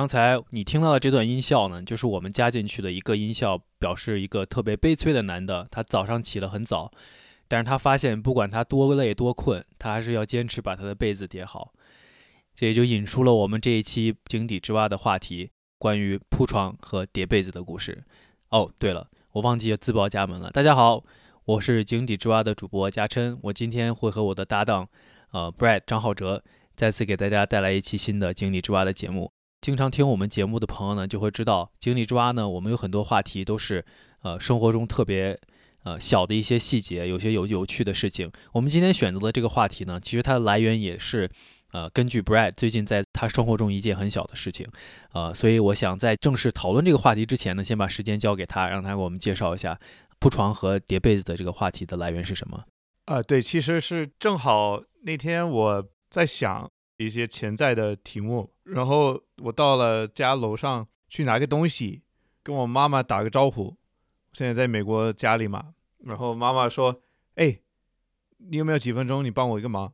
刚才你听到的这段音效呢，就是我们加进去的一个音效，表示一个特别悲催的男的，他早上起得很早，但是他发现不管他多累多困，他还是要坚持把他的被子叠好。这也就引出了我们这一期井底之蛙的话题，关于铺床和叠被子的故事。哦，对了，我忘记自报家门了。大家好，我是井底之蛙的主播嘉琛，我今天会和我的搭档，呃，Brad 张浩哲，再次给大家带来一期新的井底之蛙的节目。经常听我们节目的朋友呢，就会知道井底之蛙呢，我们有很多话题都是，呃，生活中特别，呃，小的一些细节，有些有有趣的事情。我们今天选择的这个话题呢，其实它的来源也是，呃，根据 Brad 最近在他生活中一件很小的事情，呃，所以我想在正式讨论这个话题之前呢，先把时间交给他，让他给我们介绍一下铺床和叠被子的这个话题的来源是什么。啊，对，其实是正好那天我在想一些潜在的题目。然后我到了家楼上去拿个东西，跟我妈妈打个招呼。现在在美国家里嘛，然后妈妈说：“哎，你有没有几分钟？你帮我一个忙。”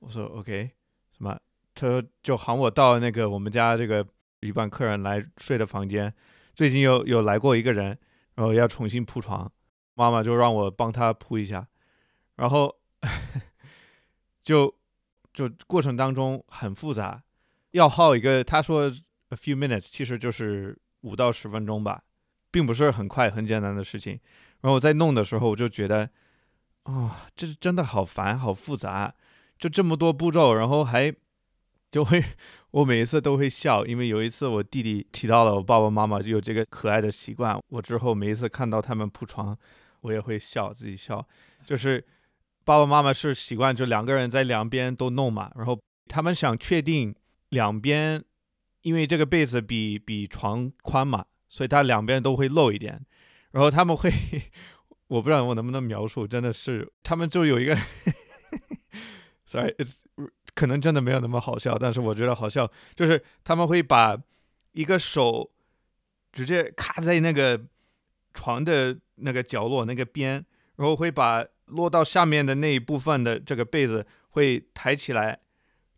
我说：“OK。”什么？他说就喊我到那个我们家这个一般客人来睡的房间，最近有有来过一个人，然后要重新铺床，妈妈就让我帮他铺一下，然后 就就过程当中很复杂。要耗一个，他说 a few minutes，其实就是五到十分钟吧，并不是很快很简单的事情。然后我在弄的时候，我就觉得，啊，这是真的好烦，好复杂，就这么多步骤，然后还就会，我每一次都会笑，因为有一次我弟弟提到了我爸爸妈妈就有这个可爱的习惯，我之后每一次看到他们铺床，我也会笑，自己笑，就是爸爸妈妈是习惯就两个人在两边都弄嘛，然后他们想确定。两边，因为这个被子比比床宽嘛，所以它两边都会漏一点。然后他们会，我不知道我能不能描述，真的是他们就有一个，sorry，it's 可能真的没有那么好笑，但是我觉得好笑，就是他们会把一个手直接卡在那个床的那个角落那个边，然后会把落到下面的那一部分的这个被子会抬起来。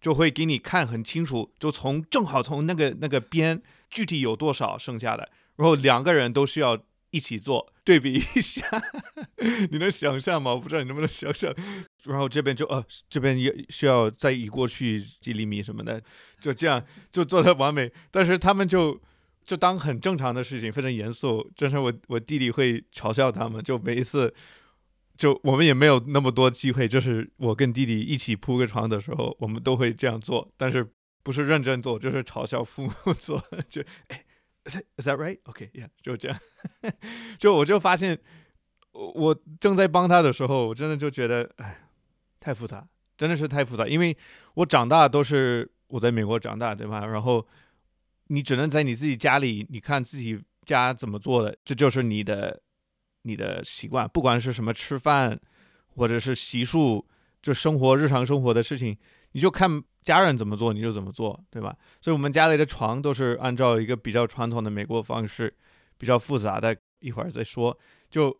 就会给你看很清楚，就从正好从那个那个边具体有多少剩下的，然后两个人都需要一起做对比一下，你能想象吗？我不知道你能不能想象。然后这边就呃这边也需要再移过去几厘米什么的，就这样就做的完美。但是他们就就当很正常的事情，非常严肃。真是我我弟弟会嘲笑他们，就每一次。就我们也没有那么多机会，就是我跟弟弟一起铺个床的时候，我们都会这样做，但是不是认真做，就是嘲笑父母做。就哎，Is that right? OK, yeah，就这样。就我就发现，我正在帮他的时候，我真的就觉得，哎，太复杂，真的是太复杂。因为我长大都是我在美国长大，对吧？然后你只能在你自己家里，你看自己家怎么做的，这就是你的。你的习惯，不管是什么吃饭，或者是洗漱，就生活日常生活的事情，你就看家人怎么做，你就怎么做，对吧？所以，我们家里的床都是按照一个比较传统的美国方式，比较复杂的，一会儿再说。就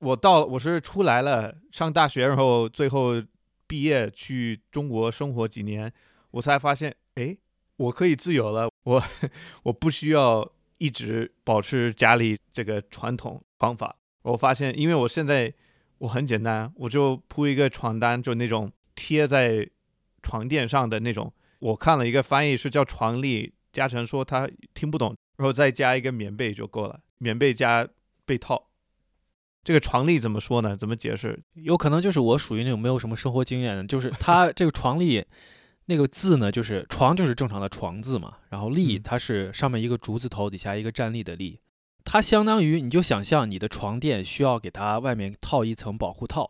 我到我是出来了上大学，然后最后毕业去中国生活几年，我才发现，哎，我可以自由了，我 我不需要一直保持家里这个传统。方法，我发现，因为我现在我很简单，我就铺一个床单，就那种贴在床垫上的那种。我看了一个翻译是叫床笠，嘉诚说他听不懂，然后再加一个棉被就够了，棉被加被套。这个床笠怎么说呢？怎么解释？有可能就是我属于那种没有什么生活经验的，就是它这个床笠那个字呢，就是床就是正常的床字嘛，然后立它是上面一个竹字头，底下一个站立的立。它相当于，你就想象你的床垫需要给它外面套一层保护套，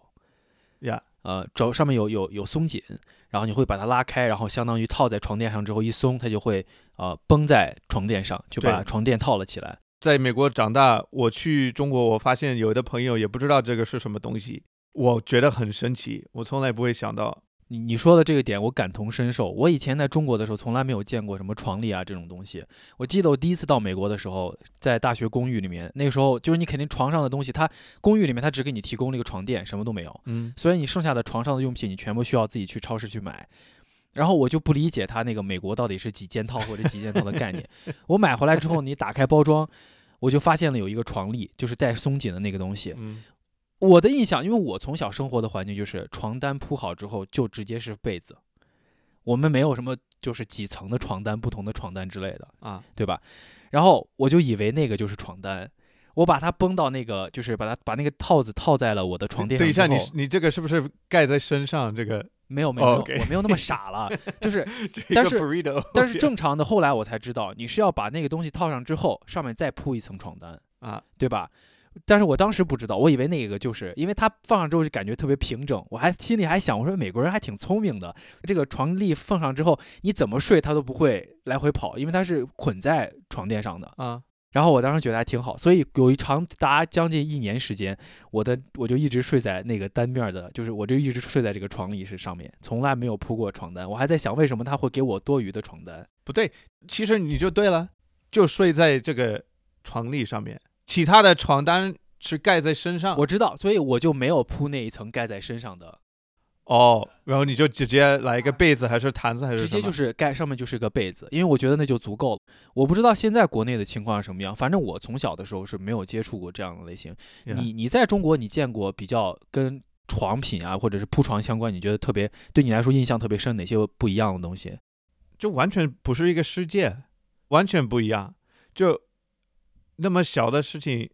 呀，呃，主要上面有有有松紧，然后你会把它拉开，然后相当于套在床垫上之后一松，它就会呃绷在床垫上，就把床垫套了起来。在美国长大，我去中国，我发现有的朋友也不知道这个是什么东西，我觉得很神奇，我从来不会想到你你说的这个点，我感同身受。我以前在中国的时候，从来没有见过什么床笠啊这种东西。我记得我第一次到美国的时候，在大学公寓里面，那个时候就是你肯定床上的东西，它公寓里面它只给你提供了一个床垫，什么都没有。嗯所以你剩下的床上的用品，你全部需要自己去超市去买。然后我就不理解他那个美国到底是几件套或者几件套的概念。我买回来之后，你打开包装，我就发现了有一个床笠，就是带松紧的那个东西。嗯我的印象，因为我从小生活的环境就是床单铺好之后就直接是被子，我们没有什么就是几层的床单、不同的床单之类的，啊，对吧？然后我就以为那个就是床单，我把它绷到那个，就是把它把那个套子套在了我的床垫上等一下，你你这个是不是盖在身上？这个没有没有我没有那么傻了，就是 但是但是正常的，后来我才知道，你是要把那个东西套上之后，上面再铺一层床单，啊，对吧？但是我当时不知道，我以为那个就是因为它放上之后就感觉特别平整，我还心里还想，我说美国人还挺聪明的，这个床笠放上之后，你怎么睡它都不会来回跑，因为它是捆在床垫上的。啊，然后我当时觉得还挺好，所以有一长达将近一年时间，我的我就一直睡在那个单面的，就是我就一直睡在这个床笠是上面，从来没有铺过床单。我还在想，为什么他会给我多余的床单？不对，其实你就对了，就睡在这个床笠上面，其他的床单是盖在身上。我知道，所以我就没有铺那一层盖在身上的，哦，然后你就直接来一个被子还是毯子还是直接就是盖上面就是个被子，因为我觉得那就足够了。我不知道现在国内的情况是什么样，反正我从小的时候是没有接触过这样的类型。你你在中国你见过比较跟床品啊或者是铺床相关，你觉得特别对你来说印象特别深哪些不一样的东西？就完全不是一个世界，完全不一样。就那么小的事情，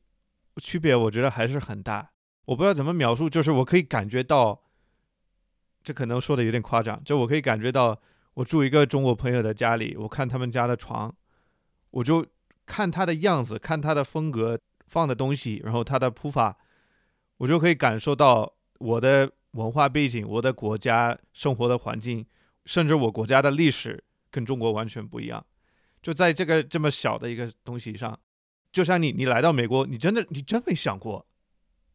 区别我觉得还是很大。我不知道怎么描述，就是我可以感觉到，这可能说的有点夸张，就我可以感觉到，我住一个中国朋友的家里，我看他们家的床，我就看他的样子，看他的风格放的东西，然后他的铺法，我就可以感受到我的文化背景、我的国家生活的环境，甚至我国家的历史跟中国完全不一样。就在这个这么小的一个东西上，就像你你来到美国，你真的你真没想过，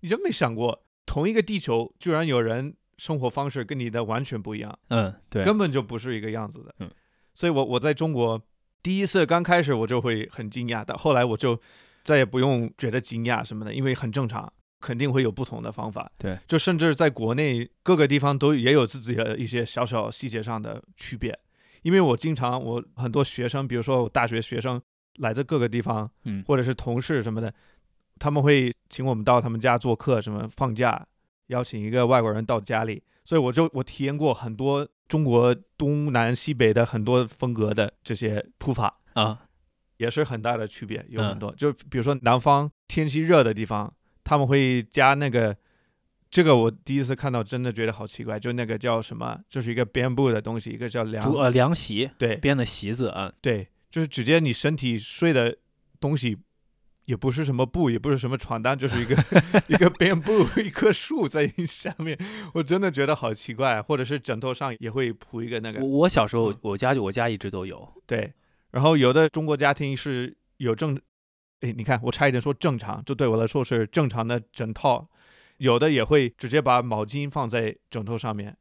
你真没想过，同一个地球居然有人生活方式跟你的完全不一样。嗯，对，根本就不是一个样子的。嗯，所以我我在中国第一次刚开始我就会很惊讶，但后来我就再也不用觉得惊讶什么的，因为很正常，肯定会有不同的方法。对，就甚至在国内各个地方都也有自己的一些小小细节上的区别。因为我经常我很多学生，比如说我大学学生来自各个地方，嗯或者是同事什么的，他们会请我们到他们家做客，什么放假邀请一个外国人到家里，所以我就我体验过很多中国东南西北的很多风格的这些铺法，啊，也是很大的区别，有嗯很多。就比如说南方天气热的地方，他们会加那个。这个我第一次看到，真的觉得好奇怪，就那个叫什么，就是一个 bamboo 的东西，一个叫凉，呃凉席对编的席子啊，对，就是直接你身体睡的东西，也不是什么布，也不是什么床单，就是一个 一个 bamboo 一棵树在你下面，我真的觉得好奇怪。或者是枕头上也会铺一个那个我，我小时候嗯我家我家一直都有，对。然后有的中国家庭是有正，哎，你看我差一点说正常，就对我来说是正常的枕套，有的也会直接把毛巾放在枕头上面，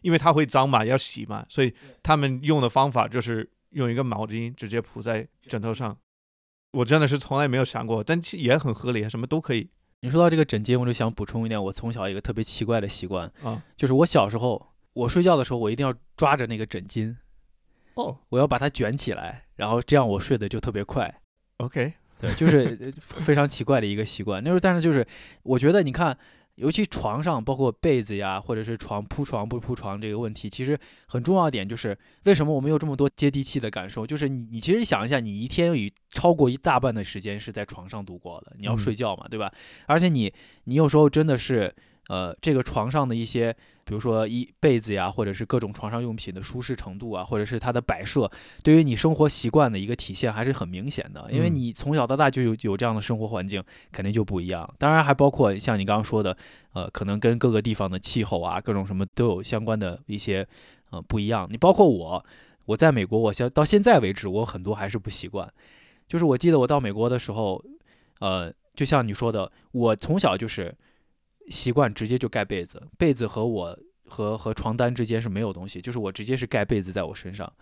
因为它会脏嘛，要洗嘛，所以他们用的方法就是用一个毛巾直接铺在枕头上。我真的是从来没有想过，但其实也很合理，什么都可以你说到这个枕巾，我就想补充一点，我从小一个特别奇怪的习惯，啊。就是我小时候我睡觉的时候，我一定要抓着那个枕巾，哦我要把它卷起来，然后这样我睡得就特别快。，OK，对，就是呃 非常奇怪的一个习惯。那时候，但是就是我觉得，你看，尤其床上，包括被子呀，或者是床铺床不铺床这个问题，其实很重要一点就是，为什么我们有这么多接地气的感受？就是你，你其实想一下，你一天有超过一大半的时间是在床上度过的，你要嗯睡觉嘛，对吧？而且你，你有时候真的是，呃，这个床上的一些。比如说一被子呀，或者是各种床上用品的舒适程度啊，或者是它的摆设，对于你生活习惯的一个体现还是很明显的。因为嗯你从小到大就有有这样的生活环境，肯定就不一样。当然还包括像你刚刚说的，呃，可能跟各个地方的气候啊，各种什么都有相关的一些呃不一样。你包括我，我在美国，我现到现在为止，我很多还是不习惯。就是我记得我到美国的时候，呃，就像你说的，我从小就是习惯直接就盖被子，被子和我和和床单之间是没有东西，就是我直接是盖被子在我身上。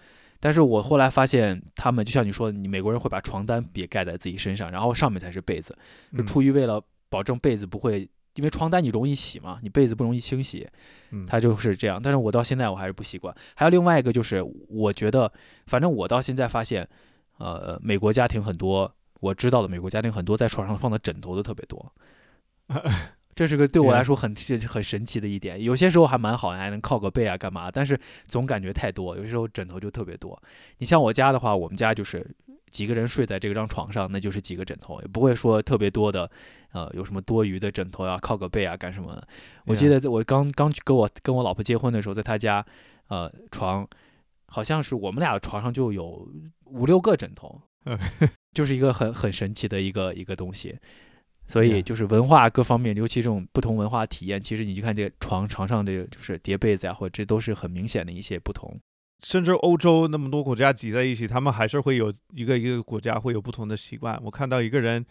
但是我后来发现，他们就像你说，你美国人会把床单也盖在自己身上，然后上面才是被子，就嗯出于为了保证被子不会，因为床单你容易洗嘛，你被子不容易清洗，嗯它就是这样。但是我到现在我还是不习惯。还有另外一个就是，我觉得，反正我到现在发现，呃，美国家庭很多，我知道的美国家庭很多在床上放的枕头都特别多。这是个对我来说很是很神奇的一点，有些时候还蛮好，还能靠个背啊干嘛，但是总感觉太多，有些时候枕头就特别多。你像我家的话，我们家就是几个人睡在这张床上，那就是几个枕头，也不会说特别多的，呃，有什么多余的枕头啊、靠个背啊干什么的。我记得在我刚刚去跟我跟我老婆结婚的时候，在她家，呃，床好像是我们俩床上就有五六个枕头嗯，就是一个很很神奇的一个一个东西。所以就是文化各方面，尤其这种不同文化体验，其实你去看这个床床上这个就是叠被子呀，或者这都是很明显的一些不同。甚至欧洲那么多国家挤在一起，他们还是会有一个一个国家会有不同的习惯。我看到一个人，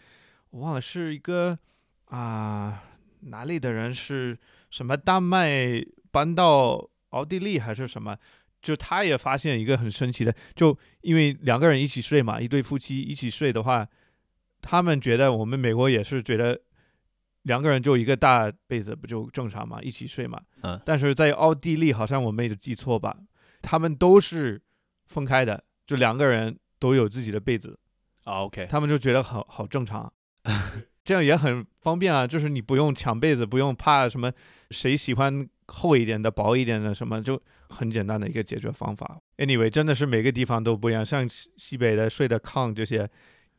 我忘了是一个啊、哪里的人，是什么丹麦搬到奥地利还是什么？就他也发现一个很神奇的，就因为两个人一起睡嘛，一对夫妻一起睡的话，他们觉得我们美国也是觉得两个人就一个大被子不就正常嘛，一起睡嘛。嗯。但是在奥地利好像我没有记错吧，他们都是分开的，就两个人都有自己的被子，啊，OK，他们就觉得好好正常，这样也很方便啊，就是你不用抢被子，不用怕什么谁喜欢厚一点的、薄一点的什么，就很简单的一个解决方法。Anyway，真的是每个地方都不一样，像西西北的睡的炕这些，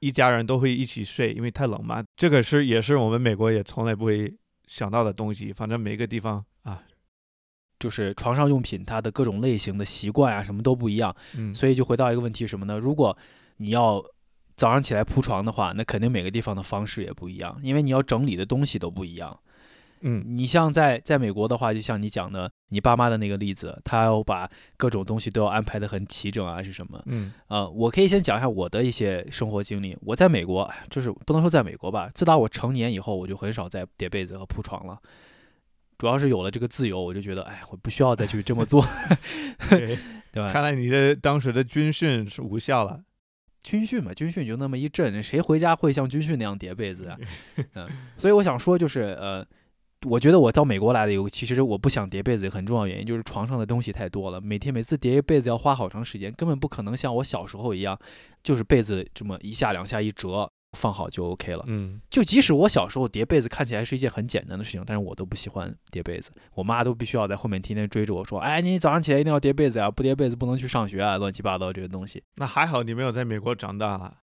一家人都会一起睡，因为太冷嘛。这个是也是我们美国也从来不会想到的东西，反正每个地方啊，就是床上用品它的各种类型的习惯啊，什么都不一样。嗯，所以就回到一个问题什么呢？如果你要早上起来铺床的话，那肯定每个地方的方式也不一样，因为你要整理的东西都不一样。嗯你像在在美国的话，就像你讲的，你爸妈的那个例子，他要把各种东西都要安排的很齐整啊，是什么？嗯呃，我可以先讲一下我的一些生活经历。我在美国，哎就是不能说在美国吧，自打我成年以后，我就很少再叠被子和铺床了。主要是有了这个自由，我就觉得，哎，我不需要再去这么做，对 对吧？看来你的当时的军训是无效了。军训嘛，军训就那么一阵，谁回家会像军训那样叠被子啊？嗯，所以我想说，就是呃，我觉得我到美国来的有，其实我不想叠被子，很重要原因就是床上的东西太多了，每天每次叠一被子要花好长时间，根本不可能像我小时候一样，就是被子这么一下两下一折放好就 OK 了。嗯就即使我小时候叠被子看起来是一件很简单的事情，但是我都不喜欢叠被子，我妈都必须要在后面天天追着我说：“哎，你早上起来一定要叠被子呀，不叠被子不能去上学啊，乱七八糟这些东西。”那还好你没有在美国长大了。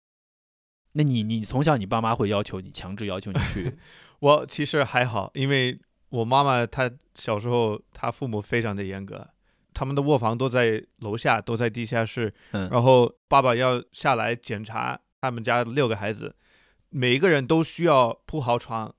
那你你从小你爸妈会要求你强制要求你去 我其实还好，因为我妈妈她小时候她父母非常的严格，他们的卧房都在楼下，都在地下室。嗯然后爸爸要下来检查他们家六个孩子，每一个人都需要铺好床，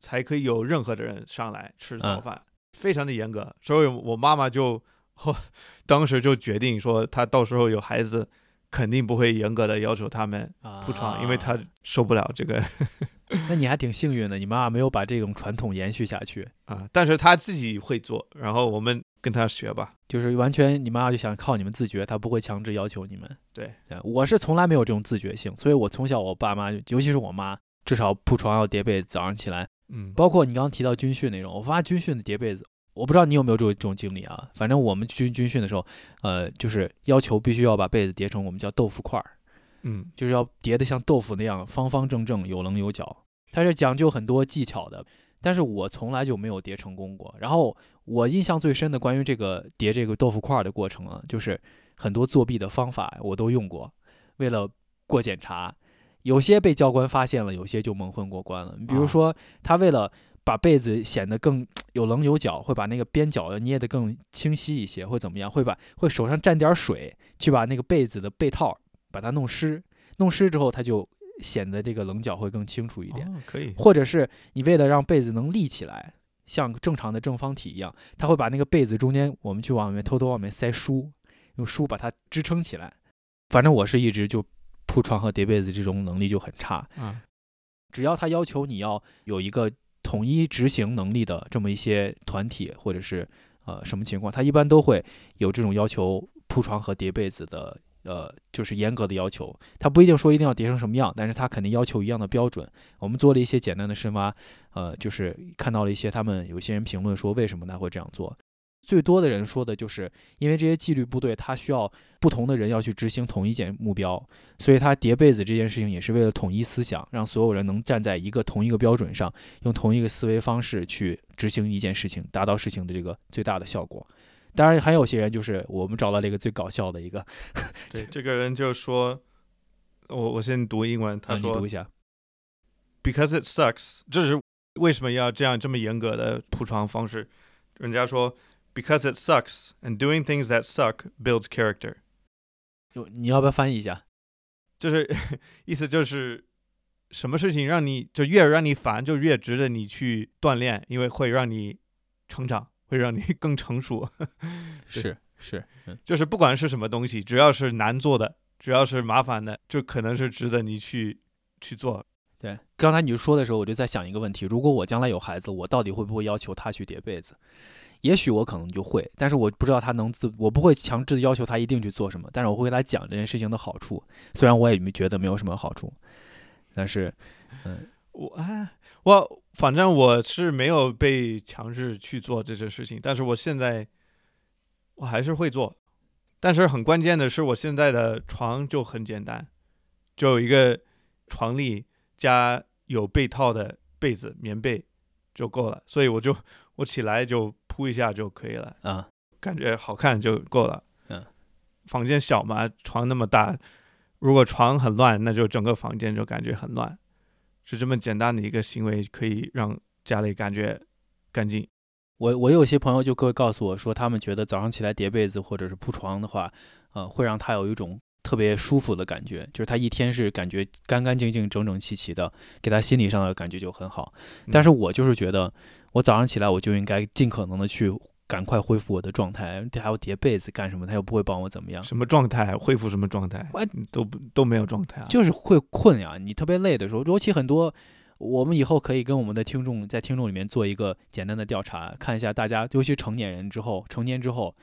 才可以有任何的人上来吃早饭，非常的严格。所以我妈妈就 当时就决定说，她到时候有孩子。肯定不会严格的要求他们铺床，因为她啊受不了这个 那你还挺幸运的，你妈妈没有把这种传统延续下去，啊，但是她自己会做，然后我们跟她学吧。就是完全你妈妈就想靠你们自觉，她不会强制要求你们。对，我是从来没有这种自觉性，所以我从小我爸妈，尤其是我妈，至少铺床要叠被子，早上起来，嗯，包括你刚刚提到军训那种，我发现军训的叠被子。我不知道你有没有这种这种经历啊？反正我们军军训的时候，呃，就是要求必须要把被子叠成我们叫豆腐块儿，嗯就是要叠的像豆腐那样方方正正、有棱有角。它是讲究很多技巧的，但是我从来就没有叠成功过。然后我印象最深的关于这个叠这个豆腐块儿的过程啊，就是很多作弊的方法我都用过，为了过检查，有些被教官发现了，有些就蒙混过关了。比如说，他为了把被子显得更有棱有角，会把那个边角捏得更清晰一些，会怎么样？会把会手上沾点水，去把那个被子的被套把它弄湿，弄湿之后，它就显得这个棱角会更清楚一点。哦，可以，或者是你为了让被子能立起来，像正常的正方体一样，它会把那个被子中间，我们去往里面偷偷往里面塞书，用书把它支撑起来。反正我是一直就铺床和叠被子这种能力就很差，嗯，只要他要求你要有一个统一执行能力的这么一些团体或者是呃什么情况，他一般都会有这种要求铺床和叠被子的，呃，就是严格的要求。他不一定说一定要叠成什么样，但是他肯定要求一样的标准。我们做了一些简单的深挖，呃，就是看到了一些他们有些人评论说为什么他会这样做。最多的人说的就是，因为这些纪律部队，他需要不同的人要去执行同一件目标，所以他叠被子这件事情也是为了统一思想，让所有人能站在一个同一个标准上，用同一个思维方式去执行一件事情，达到事情的这个最大的效果。当然，还有些人就是我们找到了一个最搞笑的一个，对，这个人就说，我我先读英文，他说，你读一下，Because it sucks，这是为什么要这样这么严格的铺床方式？人家说。Because it sucks, and doing things that suck builds character. 你要不要翻译一下？就是 意思就是，什么事情让你就越让你烦，就越值得你去锻炼，因为会让你成长，会让你更成熟。是是，就是不管是什么东西，只要是难做的，只要是麻烦的，就可能是值得你去去做。对，刚才你说的时候，我就在想一个问题：如果我将来有孩子，我到底会不会要求他去叠被子？也许我可能就会，但是我不知道他能自，我不会强制的要求他一定去做什么，但是我会给他讲这件事情的好处，虽然我也没觉得没有什么好处，但是，嗯，我啊，我反正我是没有被强制去做这些事情，但是我现在我还是会做，但是很关键的是，我现在的床就很简单，就有一个床笠加有被套的被子棉被就够了，所以我就我起来就。铺一下就可以了啊，感觉好看就够了。嗯，房间小嘛，床那么大，如果床很乱，那就整个房间就感觉很乱。是这么简单的一个行为，可以让家里感觉干净。我我有些朋友就会告诉我说，他们觉得早上起来叠被子或者是铺床的话，呃，会让他有一种特别舒服的感觉，就是他一天是感觉干干净净、整整齐齐的，给他心理上的感觉就很好。但是我就是觉得。我早上起来，我就应该尽可能的去赶快恢复我的状态。他还要叠被子干什么？他又不会帮我怎么样？什么状态？恢复什么状态？都都没有状态啊！就是会困呀。你特别累的时候，尤其很多，我们以后可以跟我们的听众在听众里面做一个简单的调查，看一下大家，尤其成年人之后，成年之后，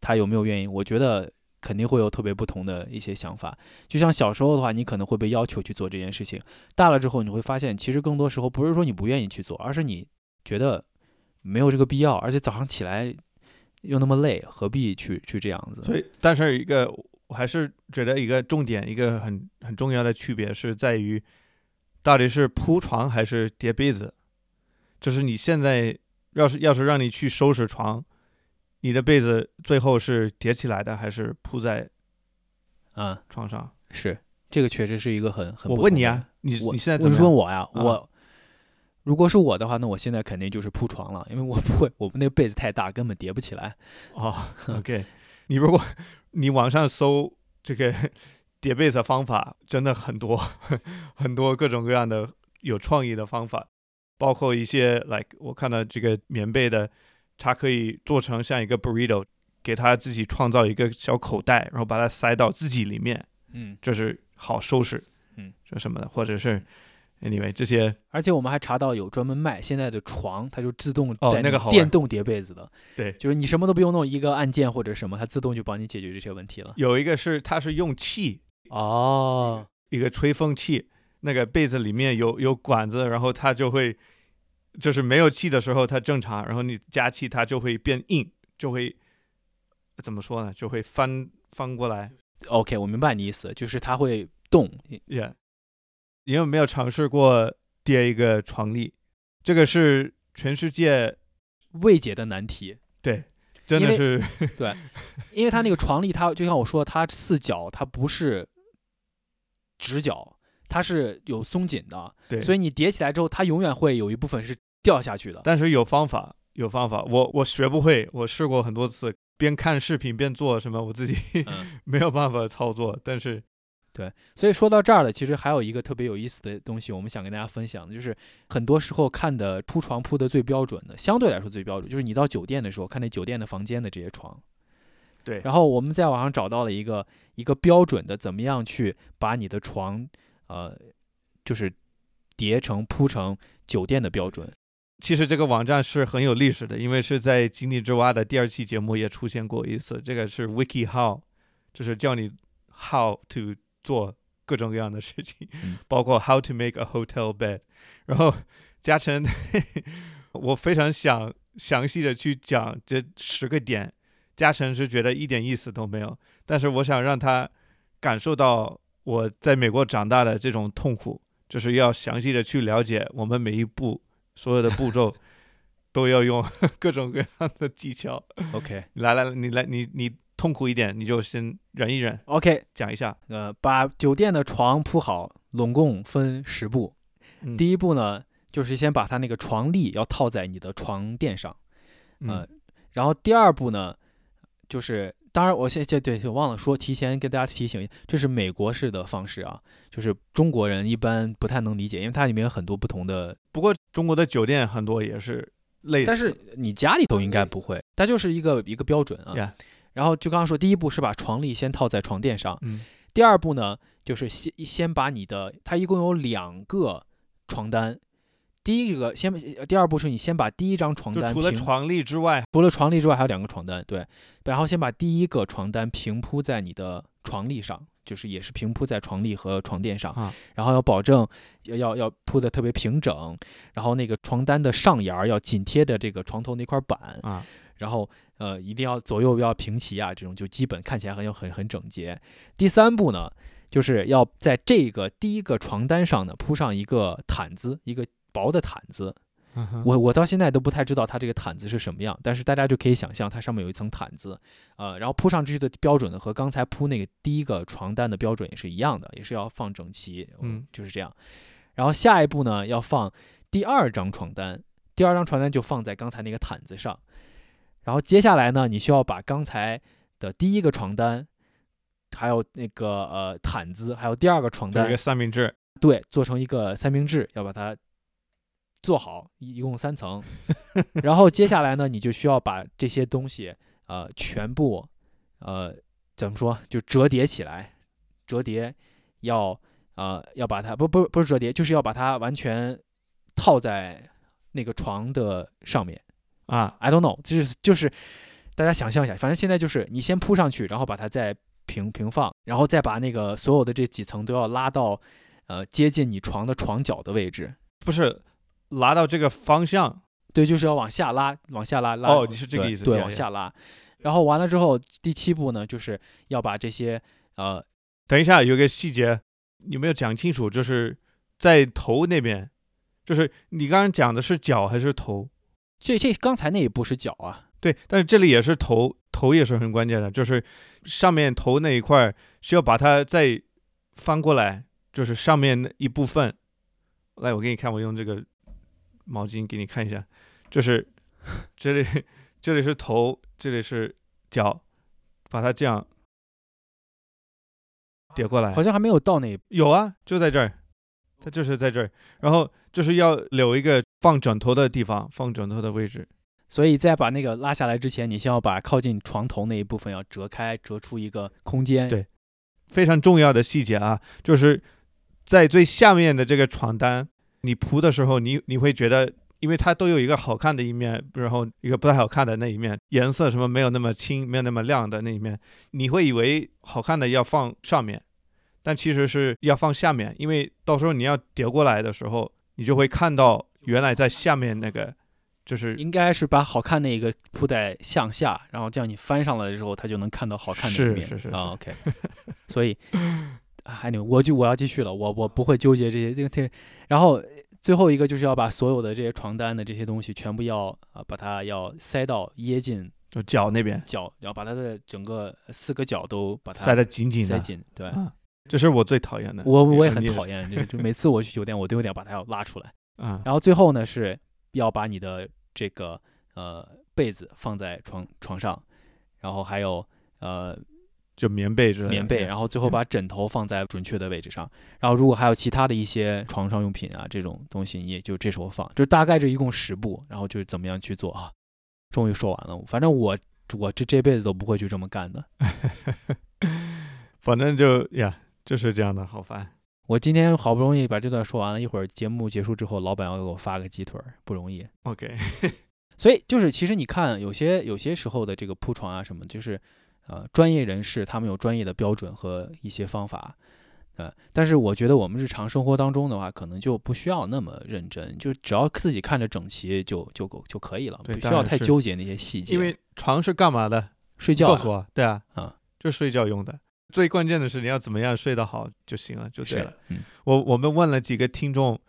他有没有愿意？我觉得肯定会有特别不同的一些想法。就像小时候的话，你可能会被要求去做这件事情；大了之后，你会发现，其实更多时候不是说你不愿意去做，而是你。觉得没有这个必要，而且早上起来又那么累，何必去去这样子？所以，但是一个我还是觉得一个重点，一个很很重要的区别是在于，到底是铺床还是叠被子。就是你现在要是要是让你去收拾床，你的被子最后是叠起来的还是铺在啊床上？是这个确实是一个很很。我问你啊，你你现在怎么说我呀？我。如果是我的话，那我现在肯定就是铺床了，因为我不会，我们那个被子太大，根本叠不起来。哦，OK，你如果你网上搜这个叠被子方法，真的很多 很多各种各样的有创意的方法，包括一些，like 我看到这个棉被的，它可以做成像一个 burrito，给它自己创造一个小口袋，然后把它塞到自己里面，嗯，这是好收拾，嗯，这什么的，或者是。Anyway，这些，而且我们还查到有专门卖现在的床，它就自动哦那个好电动叠被子的，对，就是你什么都不用弄，一个按键或者什么，它自动就帮你解决这些问题了。有一个是它是用气哦，一个吹风器，那个被子里面有有管子，然后它就会，就是没有气的时候它正常，然后你加气它就会变硬，就会怎么说呢？就会翻翻过来。OK，我明白你意思，就是它会动。Yeah。你有没有尝试过叠一个床笠？这个是全世界未解的难题。对，真的是 对，因为它那个床笠，它就像我说，它四角它不是直角，它是有松紧的。对，所以你叠起来之后，它永远会有一部分是掉下去的。但是有方法，有方法。我我学不会，我试过很多次，边看视频边做什么，我自己 没有办法操作，但是。对，所以说到这儿了，其实还有一个特别有意思的东西，我们想跟大家分享的，就是很多时候看的铺床铺的最标准的，相对来说最标准，就是你到酒店的时候看那酒店的房间的这些床。对，然后我们在网上找到了一个一个标准的，怎么样去把你的床，呃，就是叠成铺成酒店的标准。其实这个网站是很有历史的，因为是在《井底之蛙》的第二期节目也出现过一次。这个是 Wiki How，就是叫你 how to 做各种各样的事情，嗯 包括 how to make a hotel bed。然后嘉诚，我非常想详细的去讲这十个点，嘉诚是觉得一点意思都没有，但是我想让他感受到我在美国长大的这种痛苦，就是要详细的去了解我们每一步所有的步骤，都要用各种各样的技巧。OK 来来，你来，你你痛苦一点，你就先忍一忍，OK，讲一下。呃，把酒店的床铺好，拢共分十步。嗯。第一步呢，就是先把它那个床笠要套在你的床垫上，呃嗯然后第二步呢，就是当然我现在对，我忘了说，提前跟大家提醒，这是美国式的方式啊，就是中国人一般不太能理解，因为它里面有很多不同的，不过中国的酒店很多也是类似，但是你家里头应该不会，它就是一个一个标准啊。然后就刚刚说，第一步是把床笠先套在床垫上，嗯第二步呢，就是先先把你的，它一共有两个床单。第一个先，呃第二步是你先把第一张床单除了床笠之外，除了床笠之外，还有两个床单，对。然后先把第一个床单平铺在你的床笠上，就是也是平铺在床笠和床垫上，啊然后要保证要要要铺的特别平整，然后那个床单的上沿要紧贴着这个床头那块板，啊然后呃一定要左右要平齐啊，这种就基本看起来很有很很整洁。第三步呢，就是要在这个第一个床单上呢铺上一个毯子，一个薄的毯子。我我到现在都不太知道它这个毯子是什么样，但是大家就可以想象它上面有一层毯子，呃，然后铺上去的标准呢和刚才铺那个第一个床单的标准也是一样的，也是要放整齐，嗯，就是这样。然后下一步呢要放第二张床单，第二张床单就放在刚才那个毯子上，然后接下来呢你需要把刚才的第一个床单，还有那个呃毯子，还有第二个床单就一个，三明治，对，做成一个三明治，要把它做好，一一共三层。然后接下来呢，你就需要把这些东西呃全部呃怎么说，就折叠起来，折叠要呃要把它不不不是折叠，就是要把它完全套在那个床的上面。啊 I don't know，就是就是大家想象一下，反正现在就是你先铺上去，然后把它再平平放，然后再把那个所有的这几层都要拉到呃接近你床的床角的位置。不是拉到这个方向，对，就是要往下拉，往下拉，拉哦你是这个意思对往下拉。然后完了之后，第七步呢，就是要把这些呃，等一下，有个细节你没有讲清楚，就是在头那边，就是你刚刚讲的是脚还是头？这这刚才那一步是脚啊，对，但是这里也是头，头也是很关键的，就是上面头那一块儿需要把它再翻过来，就是上面那一部分。来，我给你看，我用这个毛巾给你看一下，就是这里这里是头，这里是脚，把它这样叠过来好。像还没有到那一步。有啊，就在这儿，它就是在这儿。然后就是要留一个放枕头的地方，放枕头的位置。所以在把那个拉下来之前，你先要把靠近床头那一部分要折开，折出一个空间。对非常重要的细节啊，就是在最下面的这个床单，你铺的时候，你你会觉得，因为它都有一个好看的一面，然后一个不太好看的那一面，颜色什么没有那么清，没有那么亮的那一面，你会以为好看的要放上面，但其实是要放下面，因为到时候你要叠过来的时候，你就会看到原来在下面那个，就是应该是把好看那个铺在向下，然后这样你翻上来的时候，它就能看到好看的一面。是是是啊，OK。所以，还有我就我要继续了，我我不会纠结这些这个这个。然后最后一个就是要把所有的这些床单的这些东西全部要啊把它要塞到掖进就脚那边脚，然后把它的整个四个角都把它塞得紧紧的。塞紧。对，啊，这是我最讨厌的。我我也很讨。厌，就就每次我去酒店，我都有点把它要拉出来。啊，然后最后呢是要把你的这个呃被子放在床床上，然后还有呃就棉被之类的。棉被，然后最后把枕头放在准确的位置上。然后如果还有其他的一些床上用品啊这种东西，你也就这时候放。就大概这一共十步，然后就是怎么样去做啊。终于说完了，反正我我这这辈子都不会去这么干的。反正就呀，就是这样的，好烦。我今天好不容易把这段说完了，一会儿节目结束之后，老板要给我发个鸡腿儿，不容易。OK，所以就是，其实你看，有些有些时候的这个铺床啊什么，就是呃专业人士他们有专业的标准和一些方法，呃，但是我觉得我们日常生活当中的话，可能就不需要那么认真，就只要自己看着整齐就就够就可以了，不需要太纠结那些细节。因为床是干嘛的？睡觉、啊、告诉我，对啊，啊，就是睡觉用的。最关键的是你要怎么样睡得好就行了，就对是了。，嗯，我我们问了几个听众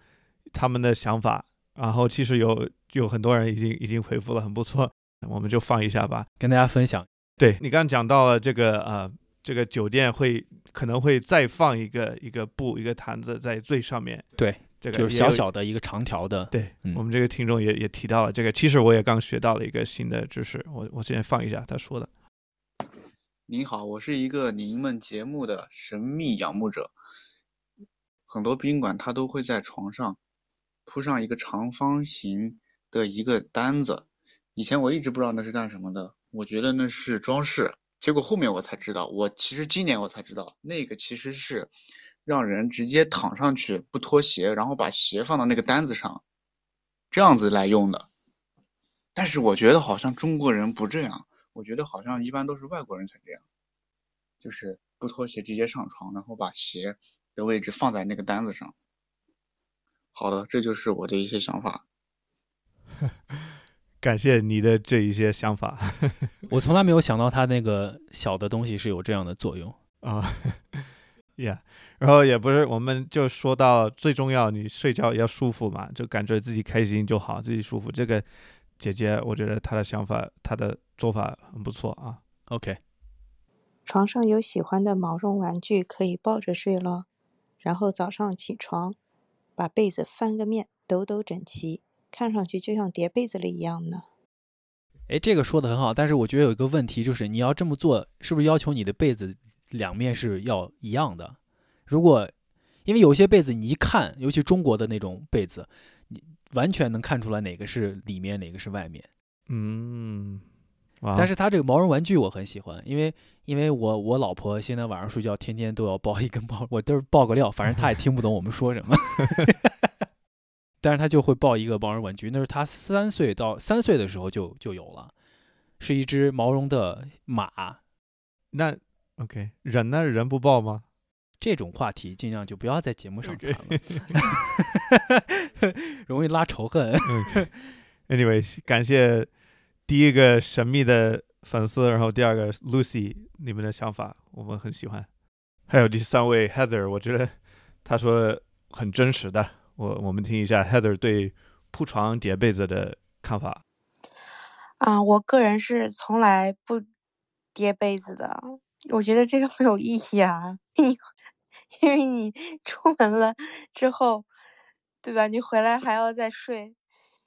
他们的想法，然后其实有有很多人已经已经回复了，很不错，我们就放一下吧。跟大家分享。对你刚刚讲到了这个呃，这个酒店会可能会再放一个一个布一个毯子在最上面，对，这个就是小小的一个长条的，对、嗯我们这个听众也也提到了这个，其实我也刚学到了一个新的知识，我我先放一下他说的。您好，我是一个您们节目的神秘仰慕者。很多宾馆它都会在床上铺上一个长方形的一个单子，以前我一直不知道那是干什么的，我觉得那是装饰，结果后面我才知道，我其实今年我才知道，那个其实是让人直接躺上去不脱鞋，然后把鞋放到那个单子上，这样子来用的。但是我觉得好像中国人不这样。我觉得好像一般都是外国人才这样，就是不脱鞋直接上床，然后把鞋的位置放在那个单子上。好的，这就是我的一些想法。感谢你的这一些想法 我从来没有想到它那个小的东西是有这样的作用。啊，Yeah，然后也不是，我们就说到最重要，你睡觉要舒服嘛，就感觉自己开心就好，自己舒服。这个姐姐，我觉得她的想法，她的做法很不错啊。OK，床上有喜欢的毛绒玩具，可以抱着睡咯。然后早上起床，把被子翻个面，抖抖整齐，看上去就像叠被子里一样呢。哎，这个说的很好，但是我觉得有一个问题，就是你要这么做，是不是要求你的被子两面是要一样的？如果因为有些被子你一看，尤其中国的那种被子，你完全能看出来哪个是里面，哪个是外面。嗯，哇但是它这个毛绒玩具我很喜欢，因为因为我我老婆现在晚上睡觉天天都要抱一根毛，我都是爆个料，反正她也听不懂我们说什么，但是她就会抱一个毛绒玩具，那是她三岁到三岁的时候就就有了，是一只毛绒的马。那 OK，人呢？人不抱吗？这种话题尽量就不要在节目上谈了，容易拉仇恨。Anyway，感谢第一个神秘的粉丝，然后第二个 Lucy，你们的想法我们很喜欢。还有第三位 Heather，我觉得他说很真实的，我我们听一下 Heather 对铺床叠被子的看法。啊，我个人是从来不叠被子的，我觉得这个没有意义啊。你因为你 出门了之后，对吧？你回来还要再睡，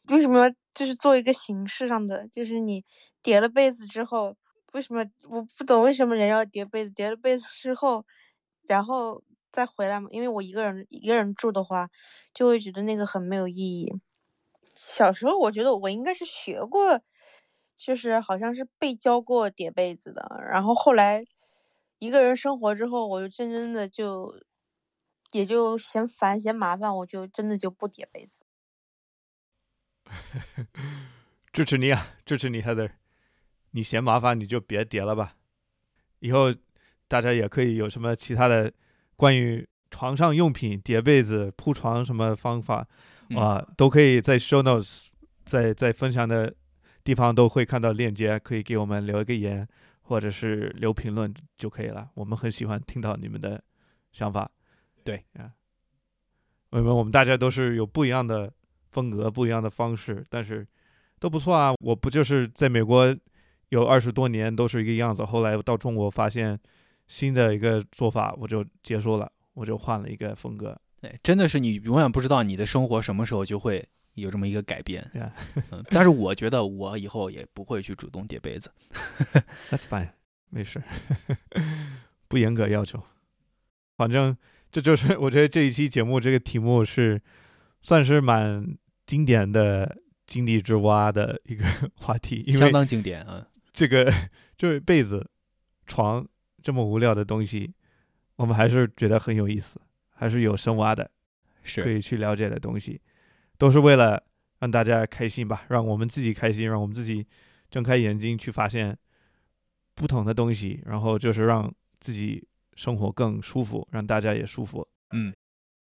为什么就是做一个形式上的？就是你叠了被子之后，为什么我不懂为什么人要叠被子？叠了被子之后，然后再回来嘛？因为我一个人一个人住的话，就会觉得那个很没有意义。小时候我觉得我应该是学过，就是好像是被教过叠被子的，然后后来一个人生活之后，我就真真的就也就嫌烦嫌麻烦，我就真的就不叠被子。支持你啊，支持你 Heather。你嫌麻烦你就别叠了吧。以后大家也可以有什么其他的关于床上用品、叠被子、铺床什么方法嗯啊、都可以在 show notes 在在分享的地方都会看到链接，可以给我们留一个言或者是留评论就可以了。我们很喜欢听到你们的想法。对啊，我们我们大家都是有不一样的风格、不一样的方式，但是都不错啊。我不就是在美国有二十多年都是一个样子，后来到中国发现新的一个做法，我就接受了，我就换了一个风格。对，真的是你永远不知道你的生活什么时候就会有这么一个改变。Yeah 嗯，但是我觉得我以后也不会去主动叠被子。That's fine，没事，不严格要求。反正这就是我觉得这一期节目这个题目是算是蛮经典的井底之蛙的一个 话题，因为相当经典啊。这个就是被子、床这么无聊的东西，我们还是觉得很有意思，还是有深挖的，是可以去了解的东西，都是为了让大家开心吧，让我们自己开心，让我们自己睁开眼睛去发现不同的东西，然后就是让自己生活更舒服，让大家也舒服。嗯，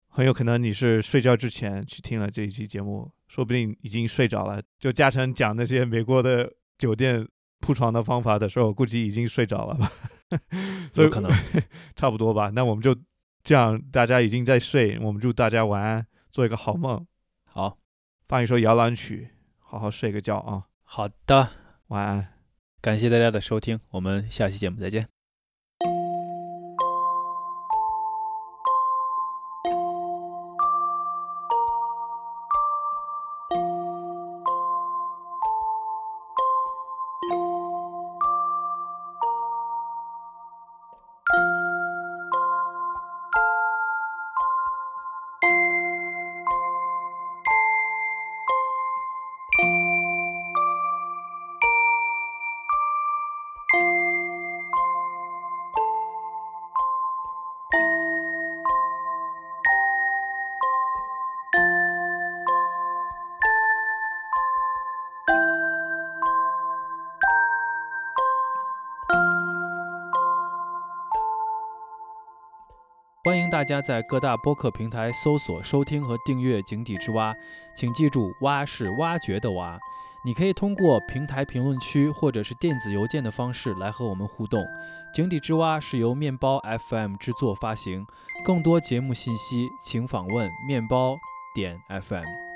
很有可能你是睡觉之前去听了这一期节目，说不定已经睡着了。就嘉诚讲那些美国的酒店铺床的方法的时候，估计已经睡着了吧？所以可能 差不多吧。那我们就这样，大家已经在睡，我们祝大家晚安，做一个好梦。好放一首摇篮曲，好好睡个觉啊，好的，晚安。感谢大家的收听，我们下期节目再见。大家在各大播客平台搜索、收听和订阅《井底之蛙》，请记住“蛙”是挖掘的“蛙”。你可以通过平台评论区或者是电子邮件的方式来和我们互动。《井底之蛙》是由面包 FM 制作发行，更多节目信息请访问面包点 FM。